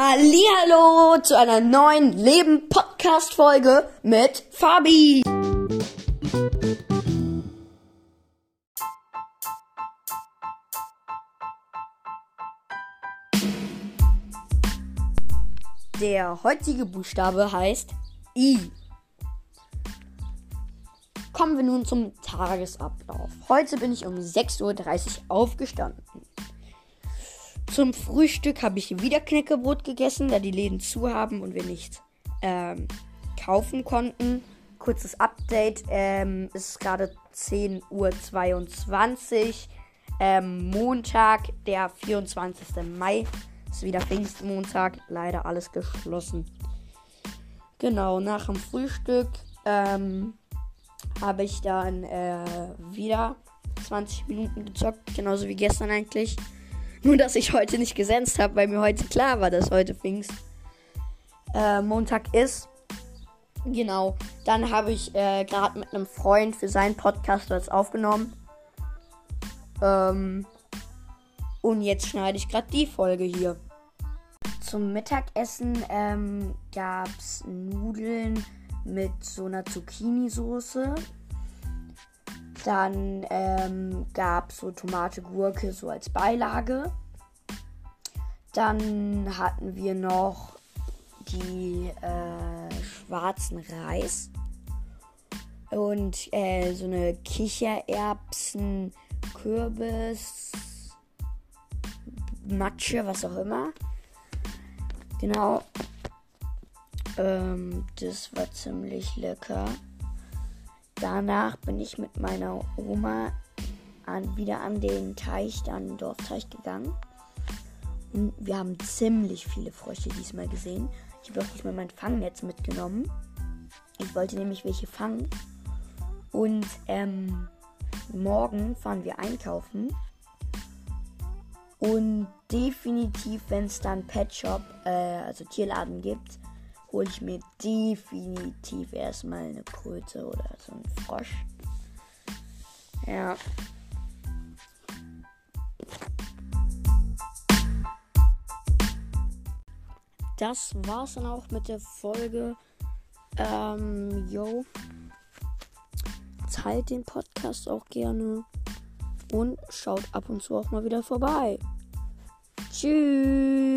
Hallo zu einer neuen Leben Podcast Folge mit Fabi. Der heutige Buchstabe heißt I. Kommen wir nun zum Tagesablauf. Heute bin ich um 6.30 Uhr aufgestanden. Zum Frühstück habe ich wieder Knäckebrot gegessen, da die Läden zu haben und wir nichts ähm, kaufen konnten. Kurzes Update: ähm, Es ist gerade 10.22 Uhr. Ähm, Montag, der 24. Mai. Ist wieder Pfingstmontag. Leider alles geschlossen. Genau, nach dem Frühstück ähm, habe ich dann äh, wieder 20 Minuten gezockt. Genauso wie gestern eigentlich. Nur, dass ich heute nicht gesenzt habe, weil mir heute klar war, dass heute Pfingst äh, Montag ist. Genau. Dann habe ich äh, gerade mit einem Freund für seinen Podcast was aufgenommen. Ähm, und jetzt schneide ich gerade die Folge hier. Zum Mittagessen ähm, gab es Nudeln mit so einer Zucchini-Soße. Dann ähm, gab es so Tomate, Gurke so als Beilage. Dann hatten wir noch die äh, schwarzen Reis und äh, so eine Kichererbsen, Kürbis, Matsche, was auch immer. Genau. Ähm, das war ziemlich lecker. Danach bin ich mit meiner Oma an, wieder an den Teich, an den Dorfteich gegangen. Und wir haben ziemlich viele Frösche diesmal gesehen. Ich habe auch diesmal mein Fangnetz mitgenommen. Ich wollte nämlich welche fangen. Und ähm, morgen fahren wir einkaufen. Und definitiv, wenn es dann Pet Shop, äh, also Tierladen gibt, hole ich mir definitiv erstmal eine Kröte oder so einen Frosch. Ja. Das war's dann auch mit der Folge. Ähm, yo. Teilt den Podcast auch gerne. Und schaut ab und zu auch mal wieder vorbei. Tschüss.